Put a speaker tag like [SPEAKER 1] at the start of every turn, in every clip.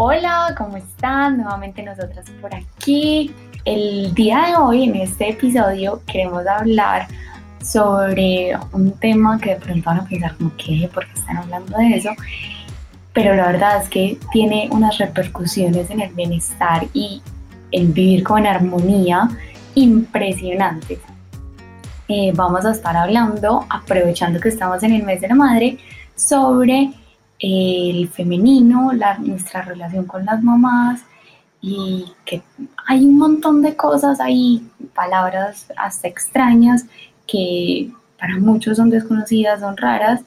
[SPEAKER 1] Hola, ¿cómo están? Nuevamente nosotras por aquí. El día de hoy, en este episodio, queremos hablar sobre un tema que de pronto van a pensar como que, ¿por qué están hablando de eso? Pero la verdad es que tiene unas repercusiones en el bienestar y en vivir con armonía impresionantes. Eh, vamos a estar hablando, aprovechando que estamos en el mes de la madre, sobre el femenino, la, nuestra relación con las mamás y que hay un montón de cosas ahí, palabras hasta extrañas que para muchos son desconocidas, son raras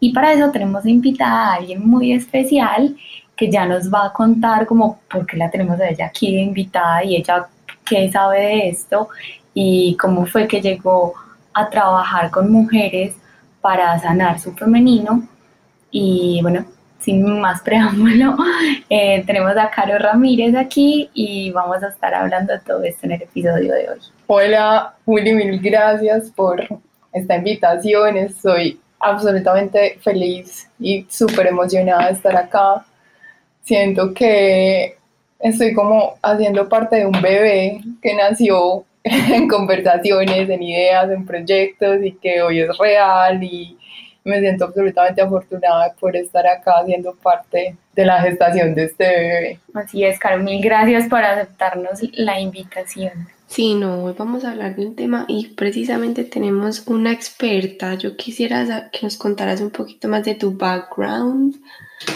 [SPEAKER 1] y para eso tenemos invitada a alguien muy especial que ya nos va a contar como por qué la tenemos a ella aquí de invitada y ella qué sabe de esto y cómo fue que llegó a trabajar con mujeres para sanar su femenino y bueno, sin más preámbulo, eh, tenemos a Caro Ramírez aquí y vamos a estar hablando de todo esto en el episodio de hoy.
[SPEAKER 2] Hola, Juli, mil gracias por esta invitación. Estoy absolutamente feliz y súper emocionada de estar acá. Siento que estoy como haciendo parte de un bebé que nació en conversaciones, en ideas, en proyectos y que hoy es real y me siento absolutamente afortunada por estar acá siendo parte de la gestación de este bebé.
[SPEAKER 1] Así es, Caro, mil gracias por aceptarnos la invitación.
[SPEAKER 3] Sí, no, hoy vamos a hablar de un tema y precisamente tenemos una experta. Yo quisiera que nos contaras un poquito más de tu background,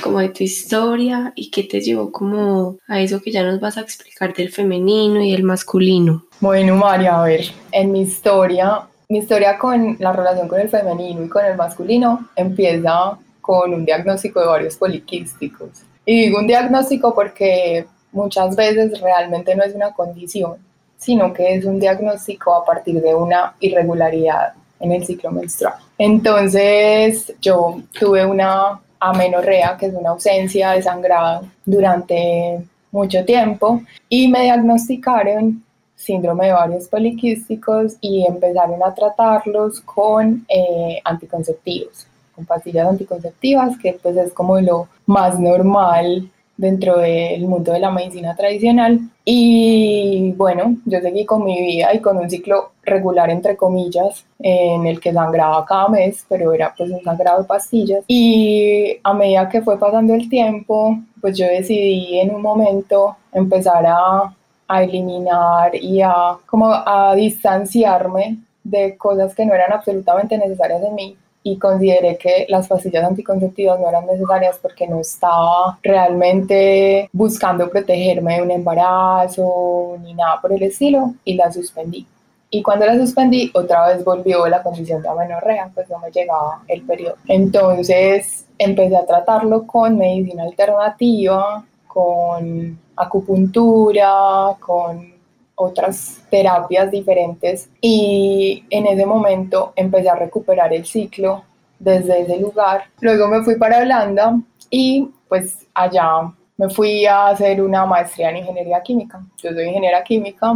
[SPEAKER 3] como de tu historia y qué te llevó como a eso que ya nos vas a explicar del femenino y el masculino.
[SPEAKER 2] Bueno, María, a ver, en mi historia mi historia con la relación con el femenino y con el masculino empieza con un diagnóstico de varios poliquísticos. Y digo un diagnóstico porque muchas veces realmente no es una condición, sino que es un diagnóstico a partir de una irregularidad en el ciclo menstrual. Entonces yo tuve una amenorrea, que es una ausencia de sangrado durante mucho tiempo, y me diagnosticaron síndrome de varios poliquísticos y empezaron a tratarlos con eh, anticonceptivos, con pastillas anticonceptivas, que pues es como lo más normal dentro del mundo de la medicina tradicional. Y bueno, yo seguí con mi vida y con un ciclo regular, entre comillas, en el que sangraba cada mes, pero era pues un sangrado de pastillas. Y a medida que fue pasando el tiempo, pues yo decidí en un momento empezar a a eliminar y a como a distanciarme de cosas que no eran absolutamente necesarias en mí y consideré que las pastillas anticonceptivas no eran necesarias porque no estaba realmente buscando protegerme de un embarazo ni nada por el estilo y la suspendí. Y cuando la suspendí, otra vez volvió la condición de amenorrea, pues no me llegaba el periodo. Entonces empecé a tratarlo con medicina alternativa, con acupuntura, con otras terapias diferentes y en ese momento empecé a recuperar el ciclo desde ese lugar. Luego me fui para Holanda y pues allá me fui a hacer una maestría en ingeniería química. Yo soy ingeniera química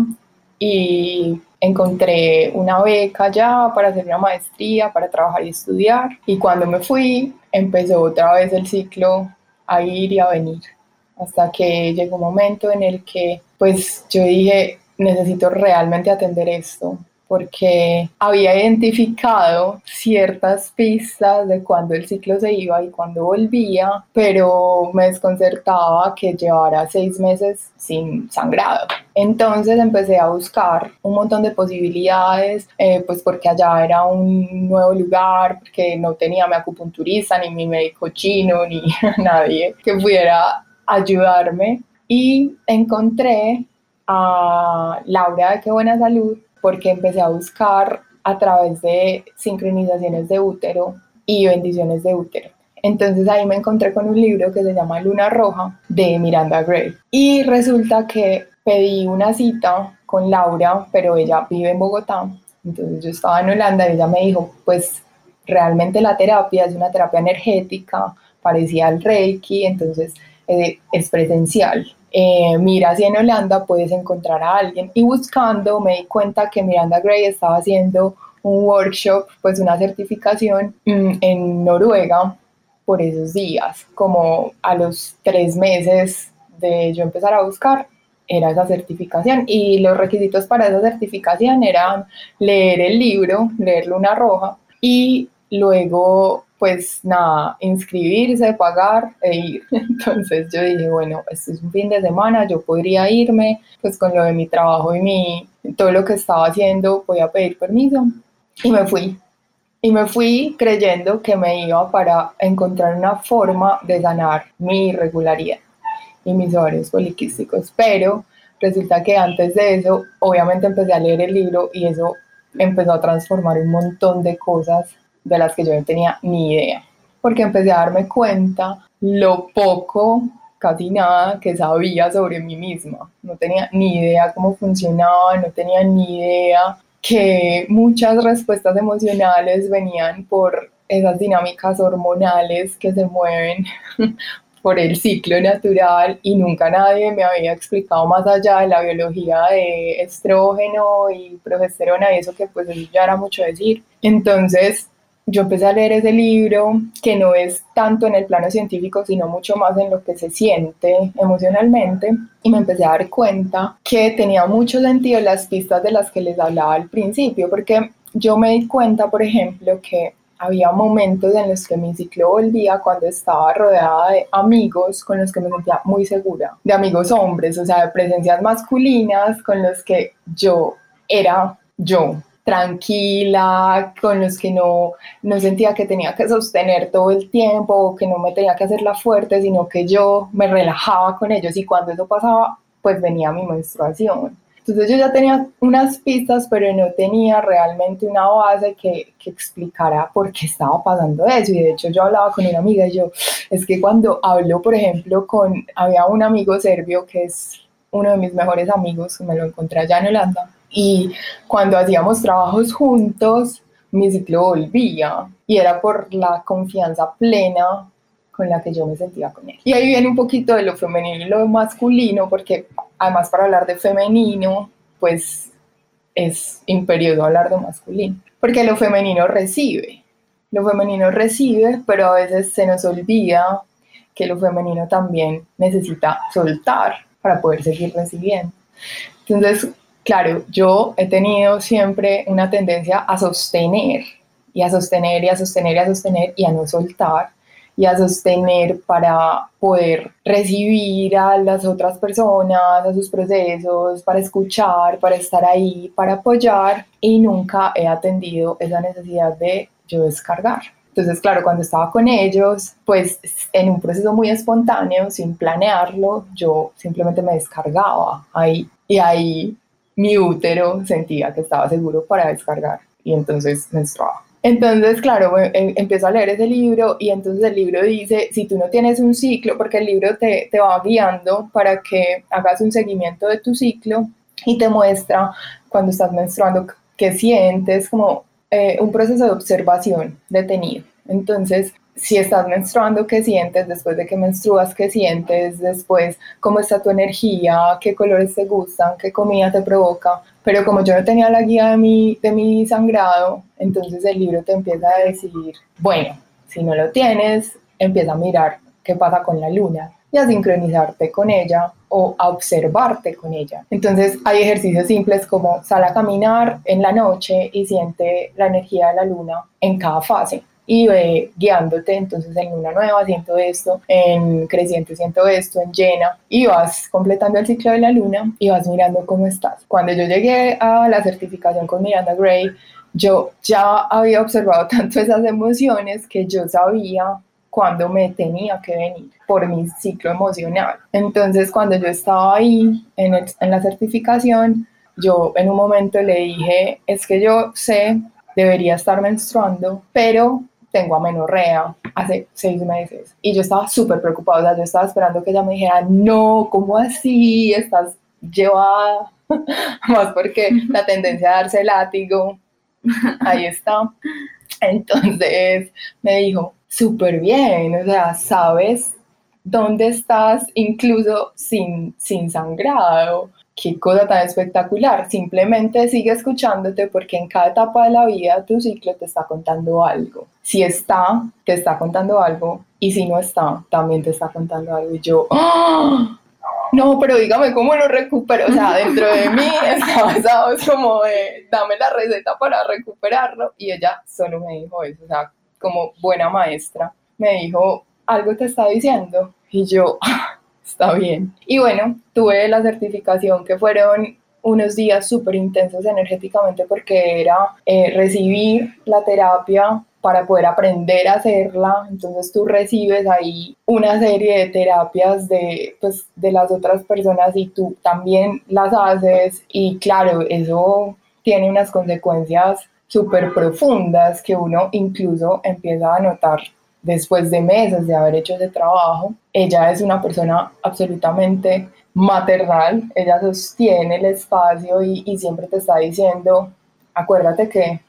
[SPEAKER 2] y encontré una beca allá para hacer una maestría, para trabajar y estudiar. Y cuando me fui, empezó otra vez el ciclo a ir y a venir hasta que llegó un momento en el que pues yo dije, necesito realmente atender esto, porque había identificado ciertas pistas de cuando el ciclo se iba y cuando volvía, pero me desconcertaba que llevara seis meses sin sangrado. Entonces empecé a buscar un montón de posibilidades, eh, pues porque allá era un nuevo lugar, porque no tenía mi acupunturista, ni mi médico chino, ni nadie que pudiera ayudarme y encontré a Laura de Qué Buena Salud porque empecé a buscar a través de sincronizaciones de útero y bendiciones de útero. Entonces ahí me encontré con un libro que se llama Luna Roja de Miranda Gray. Y resulta que pedí una cita con Laura, pero ella vive en Bogotá. Entonces yo estaba en Holanda y ella me dijo, pues realmente la terapia es una terapia energética, parecía al Reiki, entonces eh, es presencial. Eh, mira si en Holanda puedes encontrar a alguien. Y buscando me di cuenta que Miranda Gray estaba haciendo un workshop, pues una certificación mm, en Noruega por esos días, como a los tres meses de yo empezar a buscar, era esa certificación. Y los requisitos para esa certificación eran leer el libro, leer Luna Roja y luego pues nada, inscribirse, pagar e ir. Entonces yo dije, bueno, esto es un fin de semana, yo podría irme, pues con lo de mi trabajo y mi, todo lo que estaba haciendo, voy a pedir permiso. Y me fui. Y me fui creyendo que me iba para encontrar una forma de sanar mi irregularidad y mis ovarios poliquísticos. Pero resulta que antes de eso, obviamente empecé a leer el libro y eso empezó a transformar un montón de cosas de las que yo no tenía ni idea. Porque empecé a darme cuenta lo poco, casi nada, que sabía sobre mí misma. No tenía ni idea cómo funcionaba, no tenía ni idea que muchas respuestas emocionales venían por esas dinámicas hormonales que se mueven por el ciclo natural y nunca nadie me había explicado más allá de la biología de estrógeno y progesterona y eso que pues ya era mucho decir. Entonces yo empecé a leer ese libro que no es tanto en el plano científico, sino mucho más en lo que se siente emocionalmente y me empecé a dar cuenta que tenía mucho sentido las pistas de las que les hablaba al principio, porque yo me di cuenta, por ejemplo, que había momentos en los que mi ciclo volvía cuando estaba rodeada de amigos con los que me sentía muy segura, de amigos hombres, o sea, de presencias masculinas con los que yo era yo, tranquila, con los que no, no sentía que tenía que sostener todo el tiempo, que no me tenía que hacerla fuerte, sino que yo me relajaba con ellos y cuando eso pasaba, pues venía mi menstruación. Entonces yo ya tenía unas pistas, pero no tenía realmente una base que, que, explicara por qué estaba pasando eso. Y de hecho yo hablaba con una amiga y yo, es que cuando hablo, por ejemplo, con, había un amigo serbio que es uno de mis mejores amigos, me lo encontré allá en Holanda, y cuando hacíamos trabajos juntos, mi ciclo volvía y era por la confianza plena con la que yo me sentía con él. Y ahí viene un poquito de lo femenino y lo masculino, porque además para hablar de femenino, pues es imperioso hablar de masculino, porque lo femenino recibe, lo femenino recibe, pero a veces se nos olvida que lo femenino también necesita soltar para poder seguir recibiendo. Entonces, claro, yo he tenido siempre una tendencia a sostener y a sostener y a sostener y a sostener y a no soltar y a sostener para poder recibir a las otras personas, a sus procesos, para escuchar, para estar ahí, para apoyar y nunca he atendido esa necesidad de yo descargar. Entonces, claro, cuando estaba con ellos, pues en un proceso muy espontáneo, sin planearlo, yo simplemente me descargaba ahí y ahí mi útero sentía que estaba seguro para descargar y entonces menstruaba. Entonces, claro, em, empiezo a leer ese libro y entonces el libro dice, si tú no tienes un ciclo, porque el libro te, te va guiando para que hagas un seguimiento de tu ciclo y te muestra cuando estás menstruando qué sientes, como eh, un proceso de observación detenido. Entonces, si estás menstruando, qué sientes después de que menstruas, qué sientes después, cómo está tu energía, qué colores te gustan, qué comida te provoca. Pero como yo no tenía la guía de mi, de mi sangrado, entonces el libro te empieza a decir, bueno, si no lo tienes, empieza a mirar qué pasa con la luna y a sincronizarte con ella o a observarte con ella. Entonces hay ejercicios simples como sal a caminar en la noche y siente la energía de la luna en cada fase y ve guiándote, entonces en luna nueva siento esto, en creciente siento esto, en llena, y vas completando el ciclo de la luna y vas mirando cómo estás. Cuando yo llegué a la certificación con Miranda Gray, yo ya había observado tanto esas emociones que yo sabía cuándo me tenía que venir por mi ciclo emocional. Entonces, cuando yo estaba ahí en, en la certificación, yo en un momento le dije, es que yo sé, debería estar menstruando, pero tengo amenorrea hace seis meses y yo estaba súper preocupada, o sea, yo estaba esperando que ella me dijera, no, ¿cómo así? Estás llevada, más porque la tendencia a darse látigo, ahí está. Entonces me dijo, súper bien, o sea, sabes dónde estás incluso sin, sin sangrado, qué cosa tan espectacular. Simplemente sigue escuchándote porque en cada etapa de la vida tu ciclo te está contando algo. Si está, te está contando algo. Y si no está, también te está contando algo. Y yo, ¡ah! No, pero dígame cómo lo recupero. O sea, dentro de mí estaba basado como de, dame la receta para recuperarlo. Y ella solo me dijo eso, o sea, como buena maestra, me dijo, algo te está diciendo. Y yo, ah, está bien. Y bueno, tuve la certificación que fueron unos días súper intensos energéticamente porque era eh, recibir la terapia para poder aprender a hacerla. Entonces tú recibes ahí una serie de terapias de, pues, de las otras personas y tú también las haces y claro, eso tiene unas consecuencias súper profundas que uno incluso empieza a notar después de meses de haber hecho ese trabajo. Ella es una persona absolutamente maternal, ella sostiene el espacio y, y siempre te está diciendo, acuérdate que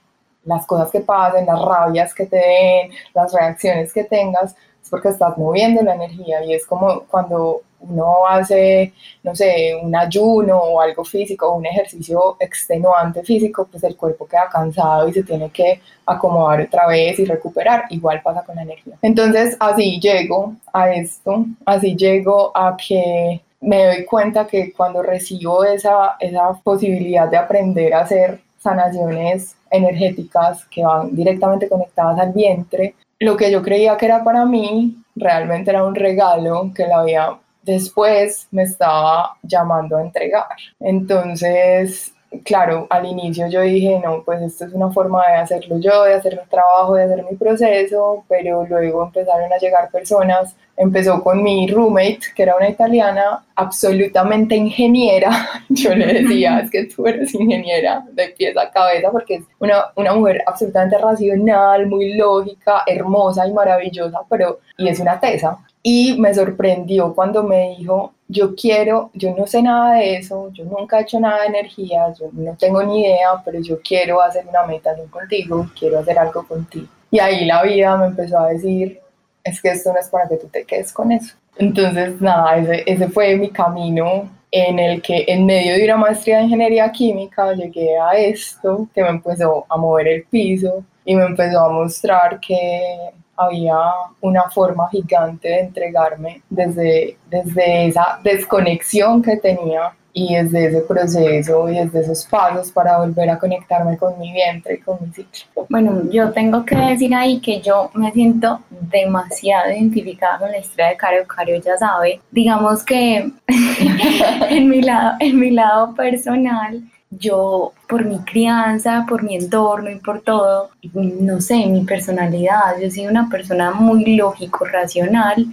[SPEAKER 2] las cosas que pasen, las rabias que te den, las reacciones que tengas, es porque estás moviendo la energía y es como cuando uno hace, no sé, un ayuno o algo físico, un ejercicio extenuante físico, pues el cuerpo queda cansado y se tiene que acomodar otra vez y recuperar. Igual pasa con la energía. Entonces, así llego a esto, así llego a que me doy cuenta que cuando recibo esa, esa posibilidad de aprender a hacer sanaciones energéticas que van directamente conectadas al vientre, lo que yo creía que era para mí realmente era un regalo que la vida después me estaba llamando a entregar. Entonces, claro, al inicio yo dije, no, pues esto es una forma de hacerlo yo, de hacer mi trabajo, de hacer mi proceso, pero luego empezaron a llegar personas empezó con mi roommate, que era una italiana, absolutamente ingeniera. Yo le decía, es que tú eres ingeniera de pies a cabeza, porque es una, una mujer absolutamente racional, muy lógica, hermosa y maravillosa, pero, y es una tesa. Y me sorprendió cuando me dijo, yo quiero, yo no sé nada de eso, yo nunca he hecho nada de energía, yo no tengo ni idea, pero yo quiero hacer una meditación contigo, quiero hacer algo contigo. Y ahí la vida me empezó a decir, es que esto no es para que tú te quedes con eso. Entonces, nada, ese, ese fue mi camino en el que en medio de una maestría de ingeniería química llegué a esto que me empezó a mover el piso y me empezó a mostrar que había una forma gigante de entregarme desde, desde esa desconexión que tenía y desde ese proceso y desde esos pasos para volver a conectarme con mi vientre y con mi ciclo.
[SPEAKER 1] Bueno, yo tengo que decir ahí que yo me siento demasiado identificada con la historia de Caro. Caro ya sabe, digamos que en, mi lado, en mi lado personal, yo por mi crianza, por mi entorno y por todo, no sé, mi personalidad, yo soy una persona muy lógico, racional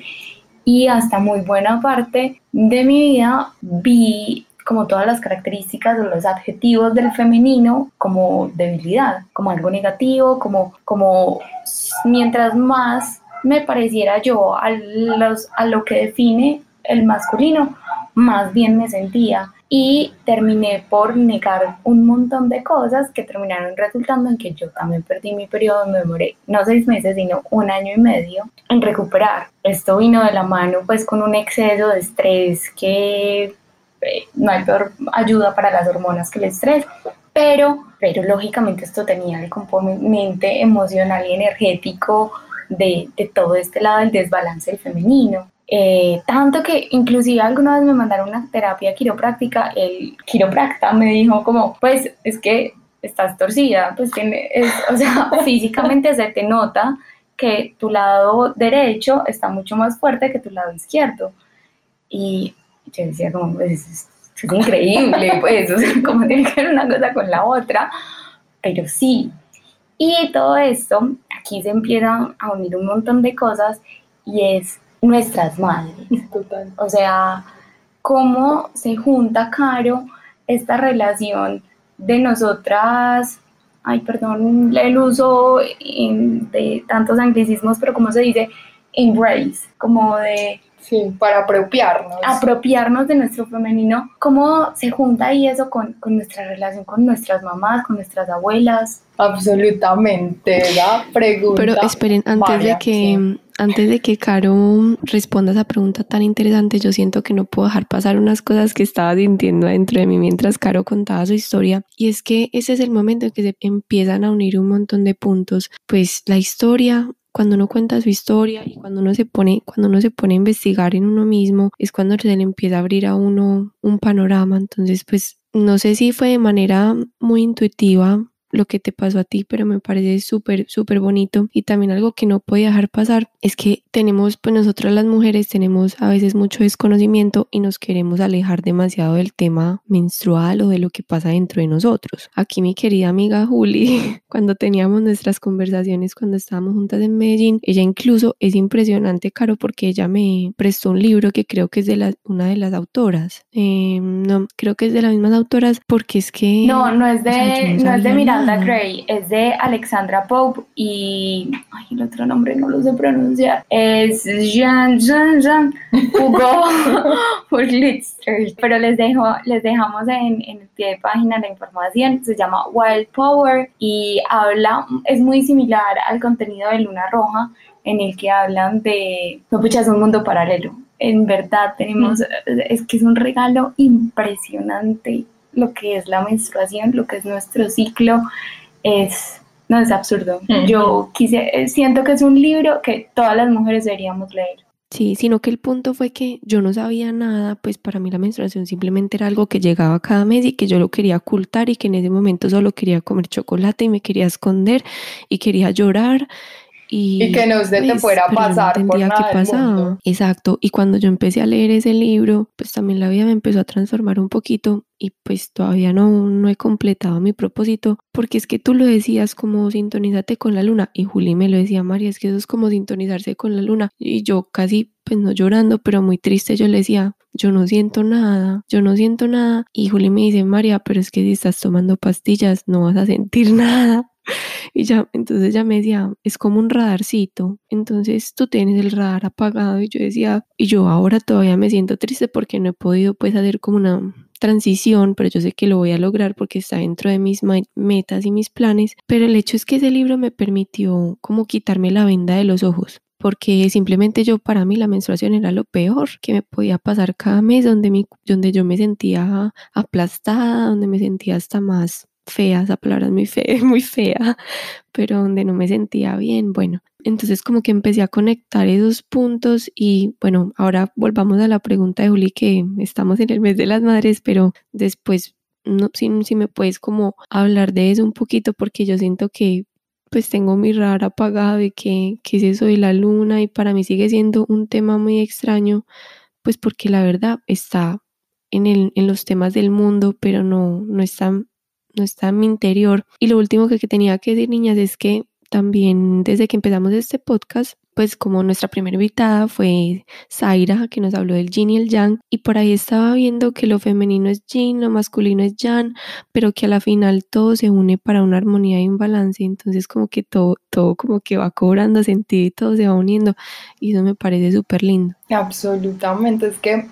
[SPEAKER 1] y hasta muy buena parte de mi vida vi como todas las características o los adjetivos del femenino como debilidad, como algo negativo, como, como mientras más me pareciera yo a, los, a lo que define el masculino, más bien me sentía y terminé por negar un montón de cosas que terminaron resultando en que yo también perdí mi periodo, me demoré no seis meses, sino un año y medio en recuperar. Esto vino de la mano pues con un exceso de estrés que no hay peor ayuda para las hormonas que el estrés, pero, pero lógicamente esto tenía el componente emocional y energético de, de todo este lado del desbalance del femenino. Eh, tanto que inclusive alguna vez me mandaron una terapia quiropráctica, el quiropracta me dijo como, pues es que estás torcida, pues tiene, o sea, físicamente se te nota que tu lado derecho está mucho más fuerte que tu lado izquierdo. Y yo decía como, pues, es, increíble, pues, o sea, como tiene que ver una cosa con la otra, pero sí. Y todo esto, aquí se empiezan a unir un montón de cosas y es nuestras madres. Total. O sea, cómo se junta, Caro, esta relación de nosotras, ay, perdón el uso de tantos anglicismos, pero como se dice, embrace, como de
[SPEAKER 2] Sí, para apropiarnos.
[SPEAKER 1] Apropiarnos de nuestro femenino. ¿Cómo se junta ahí eso con, con nuestra relación con nuestras mamás, con nuestras abuelas?
[SPEAKER 2] Absolutamente, la pregunta.
[SPEAKER 3] Pero esperen, antes de que antes de que Caro responda esa pregunta tan interesante, yo siento que no puedo dejar pasar unas cosas que estaba sintiendo dentro de mí mientras Caro contaba su historia. Y es que ese es el momento en que se empiezan a unir un montón de puntos. Pues la historia, cuando uno cuenta su historia y cuando uno se pone, cuando uno se pone a investigar en uno mismo, es cuando se le empieza a abrir a uno un panorama. Entonces, pues no sé si fue de manera muy intuitiva lo que te pasó a ti, pero me parece súper, súper bonito. Y también algo que no puede dejar pasar es que tenemos, pues nosotras las mujeres tenemos a veces mucho desconocimiento y nos queremos alejar demasiado del tema menstrual o de lo que pasa dentro de nosotros. Aquí mi querida amiga Juli, cuando teníamos nuestras conversaciones, cuando estábamos juntas en Medellín, ella incluso es impresionante, Caro, porque ella me prestó un libro que creo que es de la, una de las autoras. Em, no, creo que es de las mismas autoras porque es que...
[SPEAKER 1] No, no es de, no, es de Miranda Gray, es de Alexandra Pope y... Ay, el otro nombre no lo sé pronunciar. Es Jean, Jean, Jean Hugo Pero les, dejo, les dejamos en, en el pie de página la información. Se llama Wild Power y habla, es muy similar al contenido de Luna Roja, en el que hablan de, no puchas, un mundo paralelo. En verdad tenemos, es que es un regalo impresionante lo que es la menstruación, lo que es nuestro ciclo, es, no es absurdo. Yo quise, eh, siento que es un libro que todas las mujeres deberíamos leer.
[SPEAKER 3] Sí, sino que el punto fue que yo no sabía nada, pues para mí la menstruación simplemente era algo que llegaba cada mes y que yo lo quería ocultar y que en ese momento solo quería comer chocolate y me quería esconder y quería llorar y,
[SPEAKER 2] que no se te pues, fuera a pasar no por nada qué pasaba.
[SPEAKER 3] Exacto. Y cuando yo empecé a leer ese libro, pues también la vida me empezó a transformar un poquito y pues todavía no, no he completado mi propósito, porque es que tú lo decías como sintonízate con la luna y Juli me lo decía, María, es que eso es como sintonizarse con la luna y yo casi pues no llorando, pero muy triste, yo le decía, yo no siento nada, yo no siento nada y Juli me dice, María, pero es que si estás tomando pastillas no vas a sentir nada. Y ya, entonces ya me decía, es como un radarcito. Entonces tú tienes el radar apagado. Y yo decía, y yo ahora todavía me siento triste porque no he podido pues hacer como una transición, pero yo sé que lo voy a lograr porque está dentro de mis metas y mis planes. Pero el hecho es que ese libro me permitió como quitarme la venda de los ojos porque simplemente yo para mí la menstruación era lo peor que me podía pasar cada mes donde, mi, donde yo me sentía aplastada, donde me sentía hasta más fea, esa palabra es muy fea, muy fea, pero donde no me sentía bien, bueno, entonces como que empecé a conectar esos puntos y bueno, ahora volvamos a la pregunta de Juli que estamos en el mes de las madres, pero después no, si, si me puedes como hablar de eso un poquito porque yo siento que pues tengo mi radar apagado y que, que es eso de la luna y para mí sigue siendo un tema muy extraño, pues porque la verdad está en, el, en los temas del mundo, pero no, no está no está en mi interior. Y lo último que, tenía que decir, niñas, es que también desde que empezamos este podcast, pues como nuestra primera invitada fue Zaira, que nos habló del yin y el yang, y por ahí estaba viendo que lo femenino es yin, lo masculino es yang, pero que a la final todo se une para una armonía y un balance, entonces como que todo, todo como que va cobrando sentido y todo se va uniendo, y eso me parece súper lindo.
[SPEAKER 2] Absolutamente, es que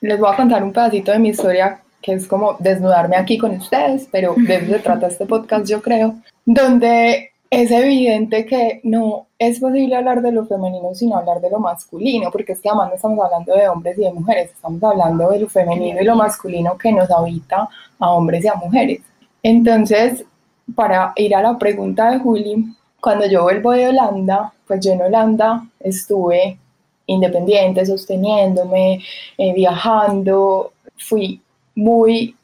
[SPEAKER 2] les voy a contar un pedacito de mi historia que es como desnudarme aquí con ustedes, pero de eso se trata este podcast, yo creo, donde es evidente que no es posible hablar de lo femenino sin hablar de lo masculino, porque es que además no estamos hablando de hombres y de mujeres, estamos hablando de lo femenino y lo masculino que nos habita a hombres y a mujeres. Entonces, para ir a la pregunta de Juli, cuando yo vuelvo de Holanda, pues yo en Holanda estuve independiente, sosteniéndome, eh, viajando, fui muy,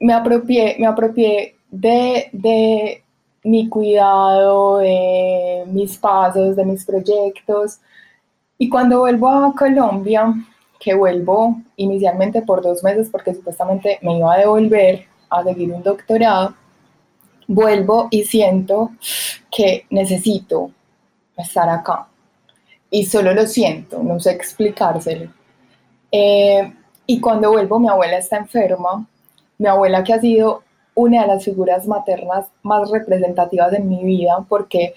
[SPEAKER 2] me apropié, me apropié de, de mi cuidado, de mis pasos, de mis proyectos. Y cuando vuelvo a Colombia, que vuelvo inicialmente por dos meses porque supuestamente me iba a devolver a seguir un doctorado, vuelvo y siento que necesito estar acá. Y solo lo siento, no sé explicárselo. Eh, y cuando vuelvo, mi abuela está enferma, mi abuela que ha sido una de las figuras maternas más representativas en mi vida, porque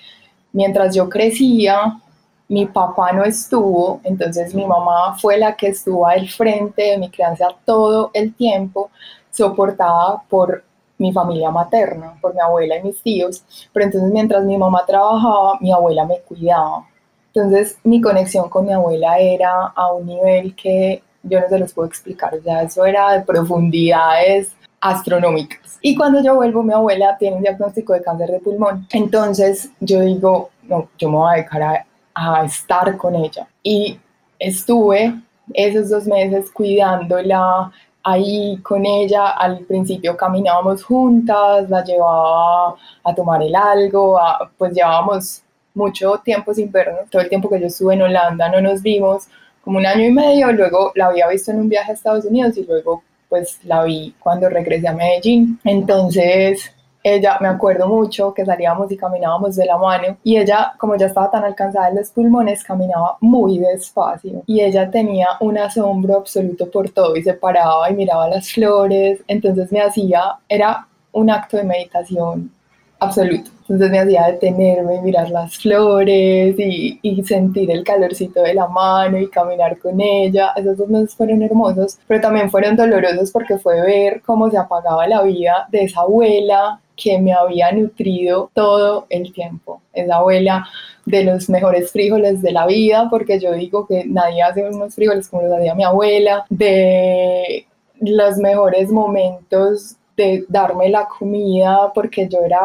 [SPEAKER 2] mientras yo crecía, mi papá no estuvo, entonces mi mamá fue la que estuvo al frente de mi crianza todo el tiempo, soportada por mi familia materna, por mi abuela y mis tíos, pero entonces mientras mi mamá trabajaba, mi abuela me cuidaba. Entonces mi conexión con mi abuela era a un nivel que yo no se los puedo explicar, o sea, eso era de profundidades astronómicas. Y cuando yo vuelvo, mi abuela tiene un diagnóstico de cáncer de pulmón. Entonces yo digo, no, yo me voy a dedicar a, a estar con ella. Y estuve esos dos meses cuidándola, ahí con ella. Al principio caminábamos juntas, la llevaba a tomar el algo, pues llevábamos mucho tiempo sin vernos. Todo el tiempo que yo estuve en Holanda no nos vimos, como un año y medio. Luego la había visto en un viaje a Estados Unidos y luego pues la vi cuando regresé a Medellín. Entonces ella, me acuerdo mucho que salíamos y caminábamos de la mano y ella, como ya estaba tan alcanzada en los pulmones, caminaba muy despacio y ella tenía un asombro absoluto por todo y se paraba y miraba las flores, entonces me hacía, era un acto de meditación absoluto. Entonces me hacía detenerme mirar las flores y, y, sentir el calorcito de la mano y caminar con ella. Esos dos meses fueron hermosos, pero también fueron dolorosos porque fue ver cómo se apagaba la vida de esa abuela que me había nutrido todo el tiempo. Esa abuela de los mejores frijoles de la vida, porque yo digo que nadie hace unos frijoles como los hacía mi abuela, de los mejores momentos de darme la comida, porque yo era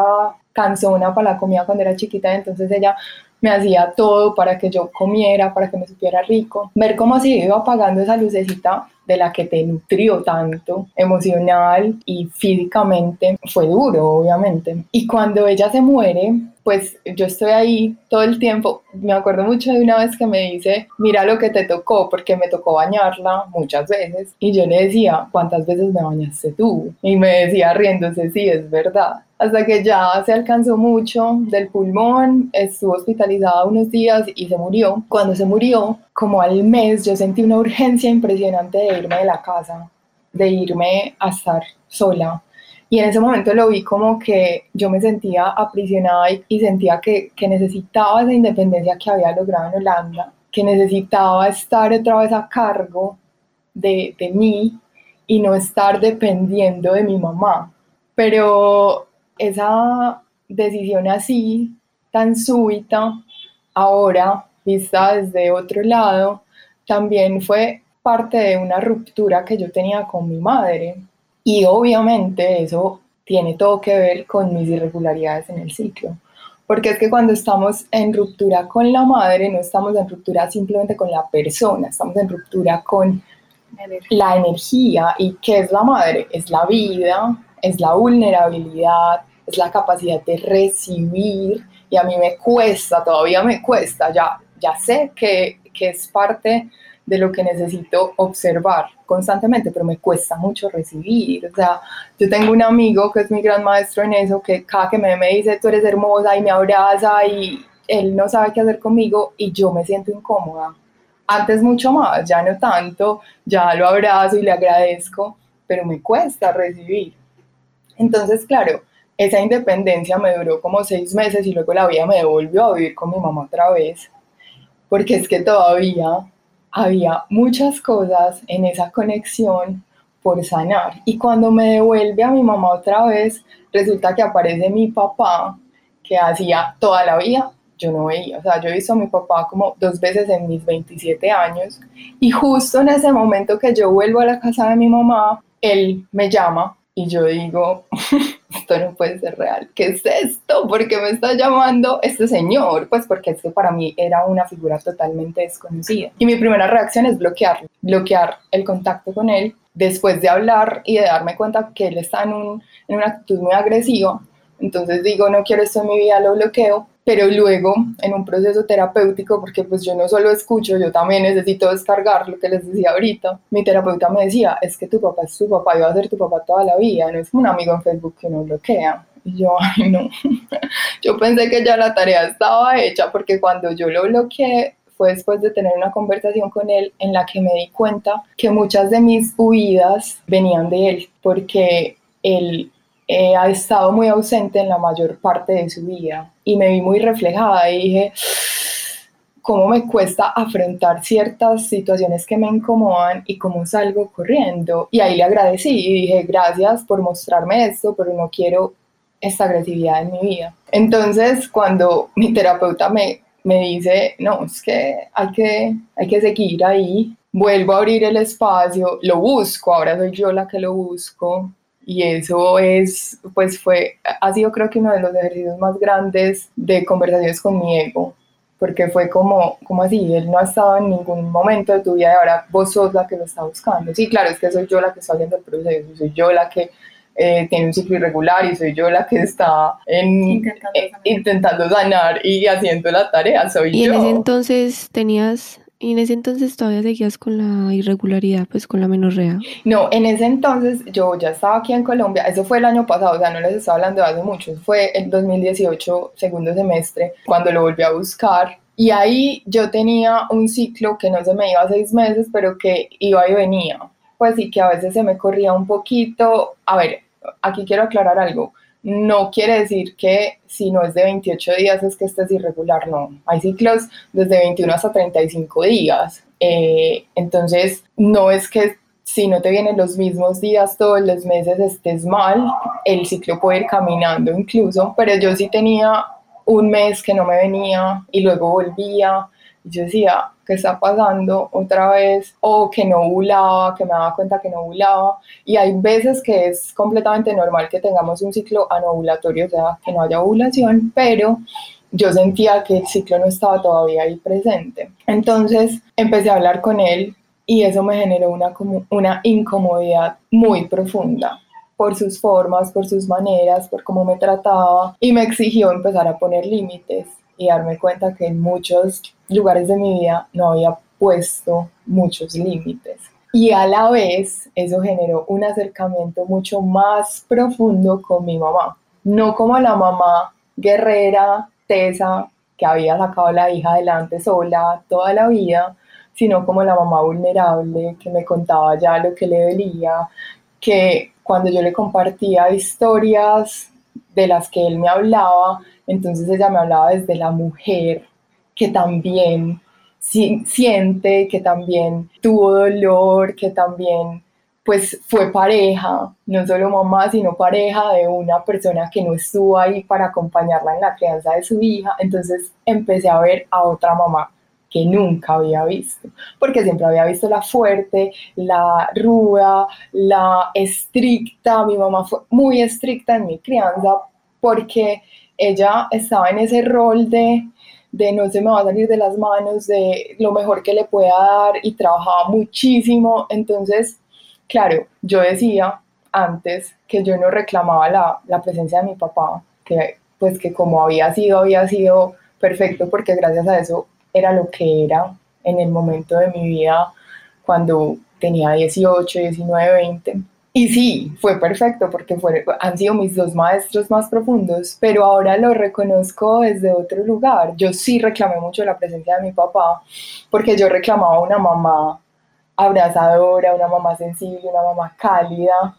[SPEAKER 2] cansona para la comida cuando era chiquita, entonces ella me hacía todo para que yo comiera, para que me supiera rico. Ver cómo se iba apagando esa lucecita de la que te nutrió tanto, emocional y físicamente, fue duro, obviamente. Y cuando ella se muere, pues yo estoy ahí todo el tiempo. Me acuerdo mucho de una vez que me dice, mira lo que te tocó, porque me tocó bañarla muchas veces. Y yo le decía, ¿cuántas veces me bañaste tú? Y me decía riéndose, sí, es verdad hasta que ya se alcanzó mucho del pulmón, estuvo hospitalizada unos días y se murió. Cuando se murió, como al mes, yo sentí una urgencia impresionante irme de la casa, de irme a estar sola. Y en ese momento lo vi como que yo me sentía aprisionada y, sentía que, que necesitaba esa independencia que había logrado en Holanda, que necesitaba estar otra vez a cargo de, de mí y no estar dependiendo de mi mamá. Pero esa decisión así, tan súbita, ahora vista desde otro lado, también fue parte de una ruptura que yo tenía con mi madre. Y obviamente eso tiene todo que ver con mis irregularidades en el ciclo. Porque es que cuando estamos en ruptura con la madre, no estamos en ruptura simplemente con la persona, estamos en ruptura con la energía. ¿Y qué es la madre? Es la vida, es la vulnerabilidad, es la capacidad de recibir y a mí me cuesta, todavía me cuesta, ya, ya sé que, que es parte de lo que necesito observar constantemente, pero me cuesta mucho recibir. O sea, yo tengo un amigo que es mi gran maestro en eso, que cada que me, me dice, tú eres hermosa y me abraza y él no sabe qué hacer conmigo y yo me siento incómoda. Antes mucho más, ya no tanto, ya lo abrazo y le agradezco, pero me cuesta recibir. Entonces, claro, esa independencia me duró como seis meses y luego la vida me devolvió a vivir con mi mamá otra vez, porque es que todavía había muchas cosas en esa conexión por sanar. Y cuando me devuelve a mi mamá otra vez, resulta que aparece mi papá, que hacía toda la vida yo no veía. O sea, yo he visto a mi papá como dos veces en mis 27 años y justo en ese momento que yo vuelvo a la casa de mi mamá, él me llama y yo digo, esto no puede ser real, ¿qué es esto? ¿Por qué me está llamando este señor? Pues porque es para mí era una figura totalmente desconocida. Y mi primera reacción es bloquearlo, bloquear el contacto con él, después de hablar y de darme cuenta que él está en, un, en una actitud muy agresiva. Entonces digo, no quiero esto en mi vida, lo bloqueo pero luego en un proceso terapéutico, porque pues yo no solo escucho, yo también necesito descargar lo que les decía ahorita, mi terapeuta me decía, es que tu papá es tu papá y a ser tu papá toda la vida, no es como un amigo en Facebook que uno bloquea. Y yo, ay no, yo pensé que ya la tarea estaba hecha, porque cuando yo lo bloqueé fue después de tener una conversación con él en la que me di cuenta que muchas de mis huidas venían de él, porque él eh, ha estado muy ausente en la mayor parte de su vida y me vi muy reflejada y dije, cómo me cuesta afrontar ciertas situaciones que me incomodan y cómo salgo corriendo. Y ahí le agradecí y dije, gracias por mostrarme esto, pero no quiero esta agresividad en mi vida. Entonces, cuando mi terapeuta me me dice, no, es que hay que, hay que seguir ahí, vuelvo a abrir el espacio, lo busco, ahora soy yo la que lo busco, y eso es, pues fue, ha sido creo que uno de los ejercicios más grandes de conversaciones con mi ego, porque fue como, como así, él no ha estado en ningún momento de tu vida y ahora vos sos la que lo está buscando. Sí, claro, es que soy yo la que está haciendo el proceso, soy yo la que eh, tiene un ciclo irregular y soy yo la que está en, intentando, sanar. y haciendo la tarea, soy
[SPEAKER 3] yo.
[SPEAKER 2] Y
[SPEAKER 3] en ese entonces tenías ¿Y en ese entonces todavía seguías con la irregularidad, pues con la menorrea?
[SPEAKER 2] No, en ese entonces yo ya estaba aquí en Colombia, eso fue el año pasado, o sea, no les estaba hablando de hace mucho, fue el 2018, segundo semestre, cuando lo volví a buscar. Y ahí yo tenía un ciclo que no se me iba a seis meses, pero que iba y venía. Pues sí que a veces se me corría un poquito. A ver, aquí quiero aclarar algo no quiere decir que si no es de 28 días es que estés irregular, no. Hay ciclos desde 21 hasta 35 días. Eh, entonces, no es que si no te vienen los mismos días todos los meses estés mal, el ciclo puede ir caminando incluso, pero yo sí tenía un mes que no me venía y luego volvía. Yo decía, ¿qué está pasando otra vez? O que no ovulaba, que me daba cuenta que no ovulaba. Y hay veces que es completamente normal que tengamos un ciclo anovulatorio, o sea, que no haya ovulación, pero yo sentía que el ciclo no estaba todavía ahí presente. Entonces empecé a hablar con él y eso me generó una, una incomodidad muy profunda por sus formas, por sus maneras, por cómo me trataba y me exigió empezar a poner límites y darme cuenta que en muchos lugares de mi vida no había puesto muchos límites. Y a la vez eso generó un acercamiento mucho más profundo con mi mamá. No como la mamá guerrera, tesa, que había sacado a la hija adelante sola toda la vida, sino como la mamá vulnerable que me contaba ya lo que le dolía, que cuando yo le compartía historias de las que él me hablaba, entonces ella me hablaba desde la mujer que también siente, que también tuvo dolor, que también pues fue pareja, no solo mamá, sino pareja de una persona que no estuvo ahí para acompañarla en la crianza de su hija. Entonces empecé a ver a otra mamá que nunca había visto, porque siempre había visto la fuerte, la ruda, la estricta. Mi mamá fue muy estricta en mi crianza porque ella estaba en ese rol de, de no se me va a salir de las manos, de lo mejor que le pueda dar y trabajaba muchísimo. Entonces, claro, yo decía antes que yo no reclamaba la, la presencia de mi papá, que pues que como había sido, había sido perfecto porque gracias a eso era lo que era en el momento de mi vida cuando tenía 18, 19, 20 y sí, fue perfecto porque fue, han sido mis dos maestros más profundos, pero ahora lo reconozco desde otro lugar. Yo sí reclamé mucho la presencia de mi papá porque yo reclamaba una mamá abrazadora, una mamá sensible, una mamá cálida,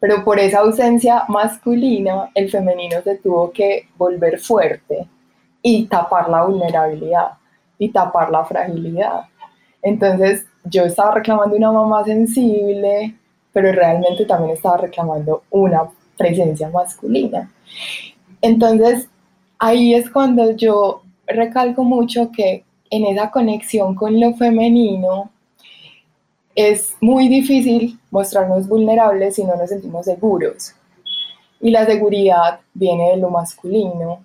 [SPEAKER 2] pero por esa ausencia masculina, el femenino se tuvo que volver fuerte y tapar la vulnerabilidad y tapar la fragilidad. Entonces yo estaba reclamando una mamá sensible, pero realmente también estaba reclamando una presencia masculina. Entonces, ahí es cuando yo recalco mucho que en esa conexión con lo femenino es muy difícil mostrarnos vulnerables si no nos sentimos seguros. Y la seguridad viene de lo masculino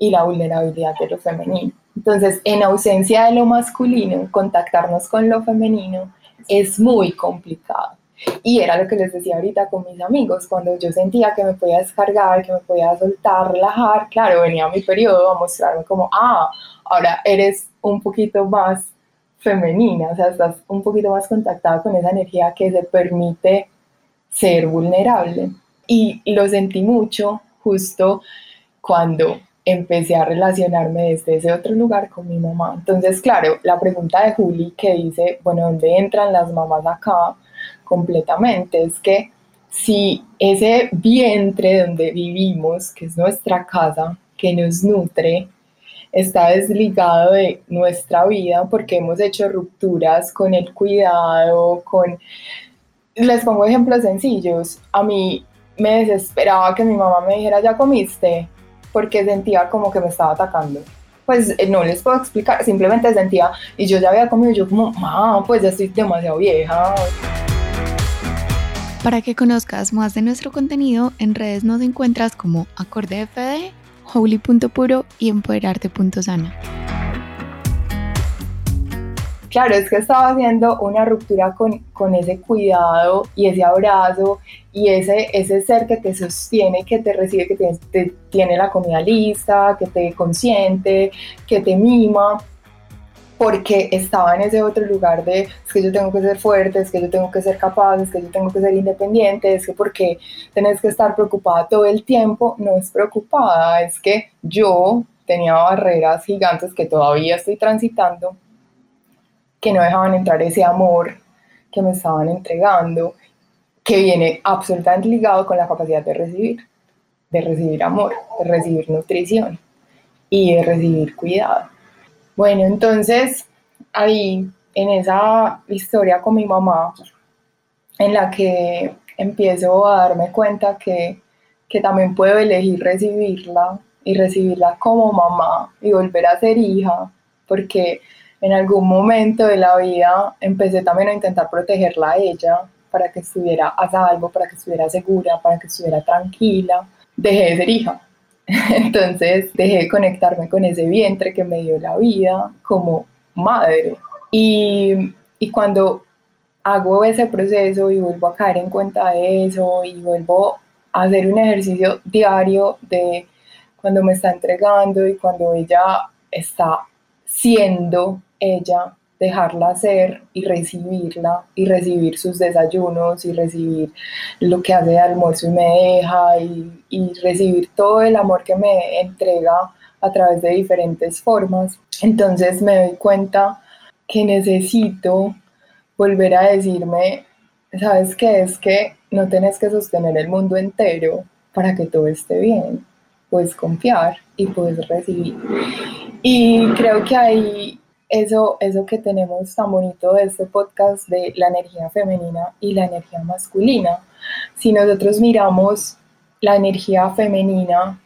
[SPEAKER 2] y la vulnerabilidad de lo femenino. Entonces, en ausencia de lo masculino, contactarnos con lo femenino es muy complicado. Y era lo que les decía ahorita con mis amigos, cuando yo sentía que me podía descargar, que me podía soltar, relajar, claro, venía mi periodo a mostrarme como, ah, ahora eres un poquito más femenina, o sea, estás un poquito más contactada con esa energía que se permite ser vulnerable. Y lo sentí mucho justo cuando empecé a relacionarme desde ese otro lugar con mi mamá. Entonces, claro, la pregunta de Juli que dice, bueno, ¿dónde entran las mamás acá? Completamente. Es que si ese vientre donde vivimos, que es nuestra casa, que nos nutre, está desligado de nuestra vida porque hemos hecho rupturas con el cuidado, con... Les pongo ejemplos sencillos. A mí me desesperaba que mi mamá me dijera, ya comiste, porque sentía como que me estaba atacando. pues eh, no les puedo explicar, simplemente sentía, y yo ya había comido, yo como, ah, pues ya estoy demasiado vieja.
[SPEAKER 1] Para que conozcas más de nuestro contenido, en redes nos encuentras como AcordeFD, Holy.puro y Empoderarte.sana.
[SPEAKER 2] Claro, es que estaba haciendo una ruptura con, con, ese cuidado y ese abrazo y ese, ese ser que te sostiene, que te recibe, que te, te tiene la comida lista, que te consiente, que te mima porque estaba en ese otro lugar de es que yo tengo que ser fuerte, es que yo tengo que ser capaz, es que yo tengo que ser independiente, es que porque tenés que estar preocupada todo el tiempo, no es preocupada, es que yo tenía barreras gigantes que todavía estoy transitando, que no dejaban entrar ese amor que me estaban entregando, que viene absolutamente ligado con la capacidad de recibir, de recibir amor, de recibir nutrición y de recibir cuidado. Bueno, entonces ahí en esa historia con mi mamá, en la que empiezo a darme cuenta que, que también puedo elegir recibirla y recibirla como mamá y volver a ser hija, porque en algún momento de la vida empecé también a intentar protegerla a ella para que estuviera a salvo, para que estuviera segura, para que estuviera tranquila. Dejé de ser hija Entonces dejé de conectarme con ese vientre que me dio la vida como madre. Y, y cuando hago ese proceso y vuelvo a caer en cuenta de eso y vuelvo a hacer un ejercicio diario de cuando me está entregando y cuando ella está siendo ella, dejarla ser y recibirla y recibir sus desayunos y recibir lo que hace de almuerzo y me deja y, y recibir todo el amor que me entrega a través de diferentes formas. Entonces me doy cuenta que necesito volver a decirme, ¿sabes qué? Es que no tienes que sostener el mundo entero para que todo esté bien. Puedes confiar y puedes recibir. Y creo que ahí eso, eso que tenemos tan bonito de este podcast de la energía femenina y la energía masculina. Si nosotros miramos la energía femenina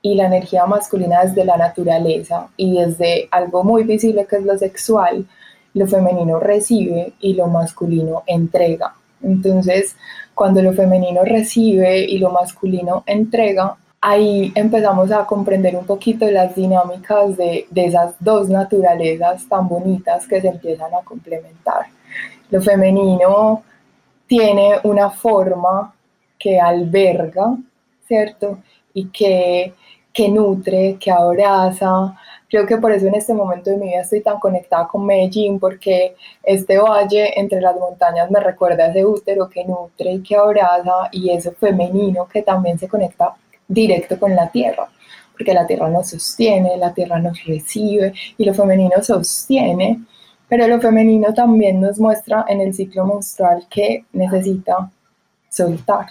[SPEAKER 2] y la energía masculina desde la naturaleza y desde algo muy visible que es lo sexual, lo femenino recibe y lo masculino entrega. Entonces, cuando lo femenino recibe y lo masculino entrega, ahí empezamos a comprender un poquito las dinámicas de, esas dos naturalezas tan bonitas que se empiezan a complementar. Lo femenino tiene una forma que alberga, ¿cierto? Y que, que nutre, que abraza. Creo que por eso en este momento de mi vida estoy tan conectada con Medellín, porque este valle entre las montañas me recuerda a ese útero que nutre y que abraza, y eso femenino que también se conecta directo con la tierra, porque la tierra nos sostiene, la tierra nos recibe y lo femenino sostiene, pero lo femenino también nos muestra en el ciclo menstrual que necesita soltar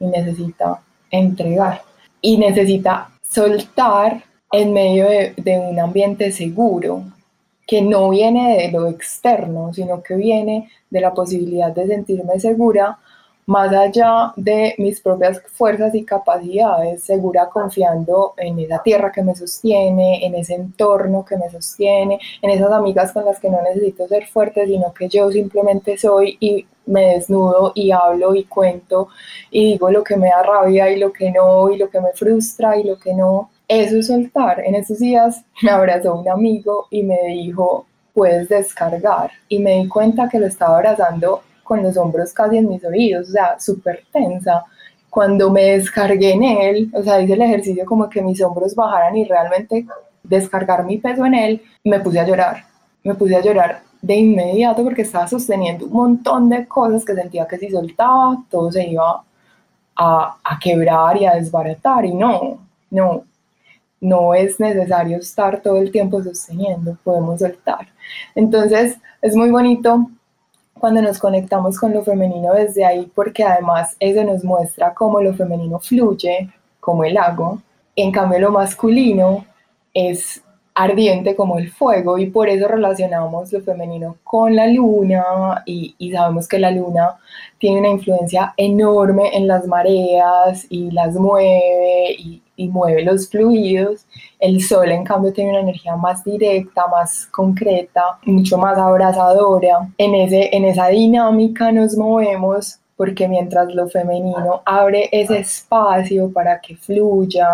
[SPEAKER 2] y necesita entregar y necesita soltar en medio de, de un ambiente seguro, que no viene de lo externo, sino que viene de la posibilidad de sentirme segura más allá de mis propias fuerzas y capacidades, segura confiando en esa tierra que me sostiene, en ese entorno que me sostiene, en esas amigas con las que no necesito ser fuerte, sino que yo simplemente soy y me desnudo y hablo y cuento y digo lo que me da rabia y lo que no, y lo que me frustra y lo que no. Eso es soltar. En esos días me abrazó un amigo y me dijo, puedes descargar. Y me di cuenta que lo estaba abrazando con los hombros casi en mis oídos, o sea, súper tensa. Cuando me descargué en él, o sea, hice el ejercicio como que mis hombros bajaran y realmente descargar mi peso en él, me puse a llorar. Me puse a llorar de inmediato porque estaba sosteniendo un montón de cosas que sentía que si soltaba, todo se iba a, a quebrar y a desbaratar. Y no, no, no es necesario estar todo el tiempo sosteniendo, podemos soltar. Entonces, es muy bonito cuando nos conectamos con lo femenino desde ahí, porque además eso nos muestra cómo lo femenino fluye, como el agua. En cambio, lo masculino es ardiente como el fuego y por eso relacionamos lo femenino con la luna y, y, sabemos que la luna tiene una influencia enorme en las mareas y las mueve y y mueve los fluidos. El sol, en cambio, tiene una energía más directa, más concreta, mucho más abrazadora. En, ese, en esa dinámica nos movemos porque mientras lo femenino abre ese espacio para que fluya,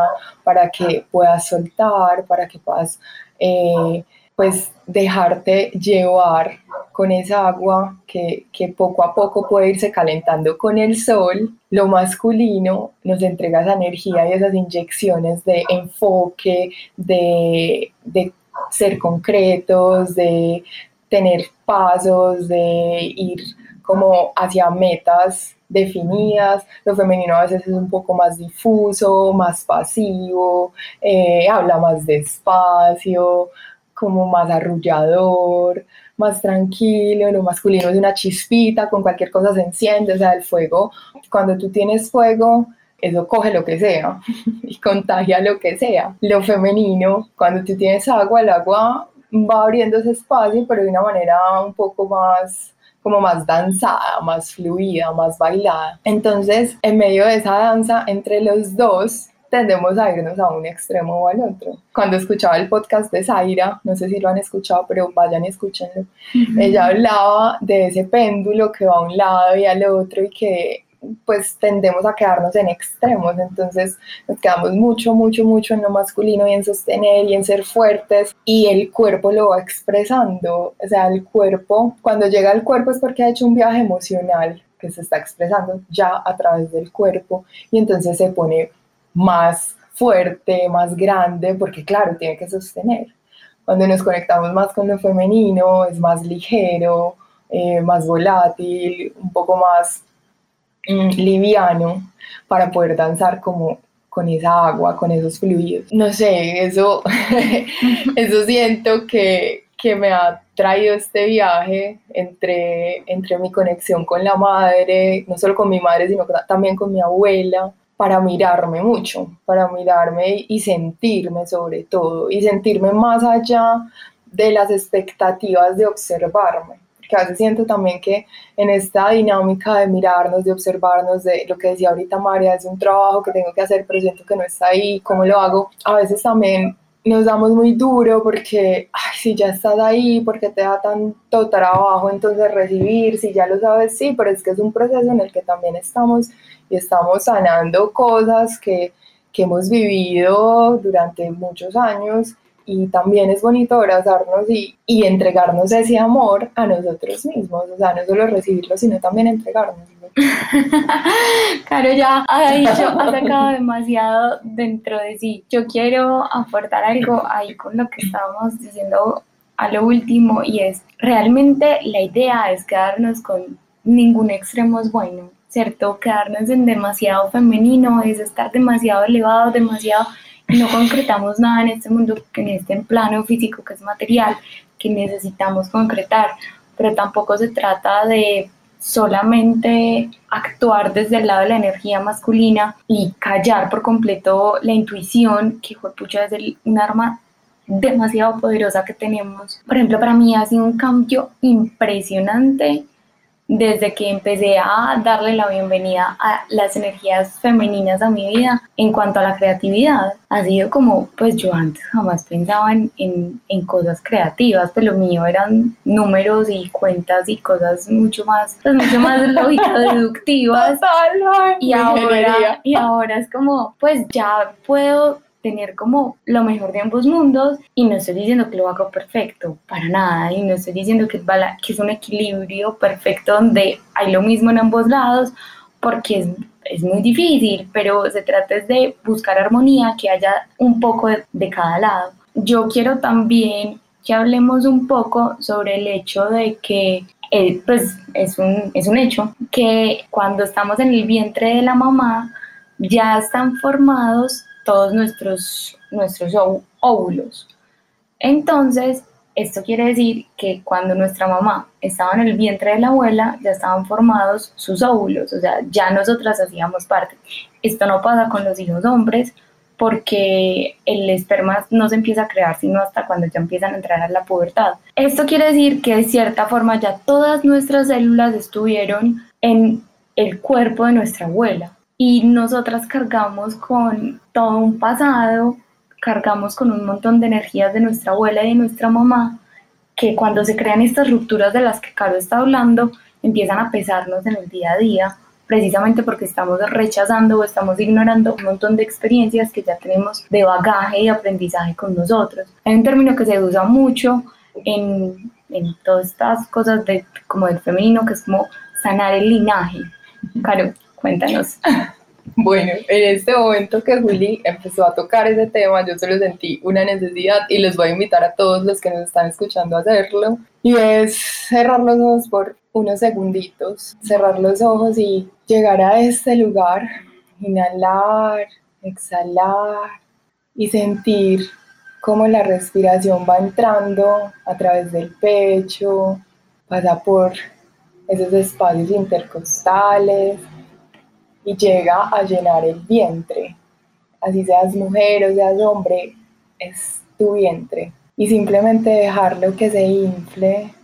[SPEAKER 2] para que puedas soltar, para que puedas eh, pues dejarte llevar con esa agua que, que, poco a poco puede irse calentando con el sol, lo masculino nos entrega esa energía y esas inyecciones de enfoque, de, de ser concretos, de tener pasos, de ir como hacia metas definidas, lo femenino a veces es un poco más difuso, más pasivo, eh, habla más despacio, como más arrullador, más tranquilo, lo masculino es una chispita, con cualquier cosa se enciende, o sea, el fuego, cuando tú tienes fuego, eso coge lo que sea y contagia lo que sea. Lo femenino, cuando tú tienes agua, el agua va abriendo ese espacio, pero de una manera un poco más como más danzada, más fluida, más bailada. Entonces, en medio de esa danza entre los dos, tendemos a irnos a un extremo o al otro. Cuando escuchaba el podcast de Zaira, no sé si lo han escuchado, pero vayan y escúchenlo, ella hablaba de ese péndulo que va a un lado y al otro y que pues tendemos a quedarnos en extremos, entonces nos quedamos mucho, mucho, mucho en lo masculino y en sostener y en ser fuertes y el cuerpo lo va expresando, o sea, el cuerpo, cuando llega al cuerpo es porque ha hecho un viaje emocional que se está expresando ya a través del cuerpo y entonces se pone más fuerte, más grande, porque claro, tiene que sostener. Cuando nos conectamos más con lo femenino, es más ligero, eh, más volátil, un poco más Mm, liviano para poder danzar como con esa agua, con esos fluidos. No sé, eso, eso siento que, que me ha traído este viaje entre, entre mi conexión con la madre, no solo con mi madre, sino también con mi abuela, para mirarme mucho, para mirarme y sentirme sobre todo, y sentirme más allá de las expectativas de observarme que a veces siento también que en esta dinámica de mirarnos, de observarnos, de lo que decía ahorita María, es un trabajo que tengo que hacer, pero siento que no está ahí, ¿cómo lo hago? A veces también nos damos muy duro porque, ay, si ya estás ahí, porque te da tanto trabajo entonces recibir, si ya lo sabes, sí, pero es que es un proceso en el que también estamos y estamos sanando cosas que, que hemos vivido durante muchos años y también es bonito abrazarnos y, y, entregarnos ese amor a nosotros mismos, o sea, no solo recibirlo, sino también entregarnos.
[SPEAKER 1] claro, ya ha dicho, ha sacado demasiado dentro de sí. Yo quiero aportar algo ahí con lo que estábamos diciendo a lo último y es, realmente la idea es quedarnos con ningún extremo es bueno, ¿cierto? Quedarnos en demasiado femenino es estar demasiado elevado, demasiado no concretamos nada en este mundo, en este plano físico que es material, que necesitamos concretar, pero tampoco se trata de solamente actuar desde el lado de la energía masculina y callar por completo la intuición, que pucha, es un arma demasiado poderosa que tenemos. Por ejemplo, para mí ha sido un cambio impresionante desde que empecé a darle la bienvenida a las energías femeninas a mi vida en cuanto a la creatividad. Ha sido como, pues yo antes jamás pensaba en, en, cosas creativas, pero pues lo mío eran números y cuentas y cosas mucho más, pues mucho más lógicas, deductivas. y ahora, y ahora es como, pues ya puedo tener como lo mejor de ambos mundos y no estoy diciendo que lo hago perfecto, para nada, y no estoy diciendo que que es un equilibrio perfecto donde hay lo mismo en ambos lados, porque es, es muy difícil, pero se trata de buscar armonía, que haya un poco de, de cada lado. Yo quiero también que hablemos un poco sobre el hecho de que eh, pues es un, es un hecho que cuando estamos en el vientre de la mamá ya están formados todos nuestros, nuestros óvulos. Entonces, esto quiere decir que cuando nuestra mamá estaba en el vientre de la abuela, ya estaban formados sus óvulos, o sea, ya nosotras hacíamos parte. Esto no pasa con los hijos hombres porque el esperma no se empieza a crear sino hasta cuando ya empiezan a entrar a la pubertad. Esto quiere decir que de cierta forma ya todas nuestras células estuvieron en el cuerpo de nuestra abuela y nosotras cargamos con todo un pasado, cargamos con un montón de energías de nuestra abuela y de nuestra mamá, que cuando se crean estas rupturas de las que Caro está hablando, empiezan a pesarnos en el día a día, precisamente porque estamos rechazando o estamos ignorando un montón de experiencias que ya tenemos de bagaje y aprendizaje con nosotros. Hay un término que se usa mucho en, en todas estas cosas de, como del femenino, que es como sanar el linaje. Caro, cuéntanos.
[SPEAKER 2] Bueno, en este momento que Juli empezó a tocar ese tema, yo solo sentí una necesidad y les voy a invitar a todos los que nos están escuchando a hacerlo. Y es cerrar los ojos por unos segunditos, cerrar los ojos y llegar a este lugar, inhalar, exhalar y sentir cómo la respiración va entrando a través del pecho, pasa por esos espacios intercostales y llega a llenar el vientre. Así seas mujer o seas hombre, es tu vientre. Y simplemente dejarlo que se infle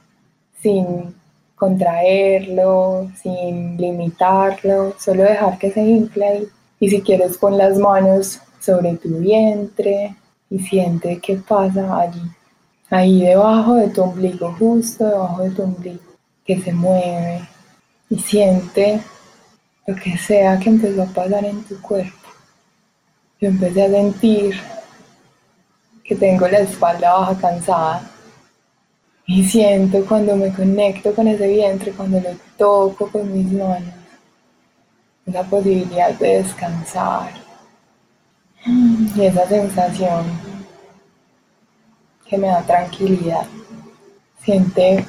[SPEAKER 2] sin contraerlo, sin limitarlo, solo dejar que se infle y si quieres pon las manos sobre tu vientre y siente qué pasa allí, ahí debajo de tu ombligo, justo debajo de tu ombligo, que se mueve y siente lo que sea que empezó a pasar en tu cuerpo. Yo empecé a sentir que tengo la espalda baja cansada y siento cuando me conecto con ese vientre, cuando lo toco con mis manos, esa posibilidad de descansar y esa sensación que me da tranquilidad. Siente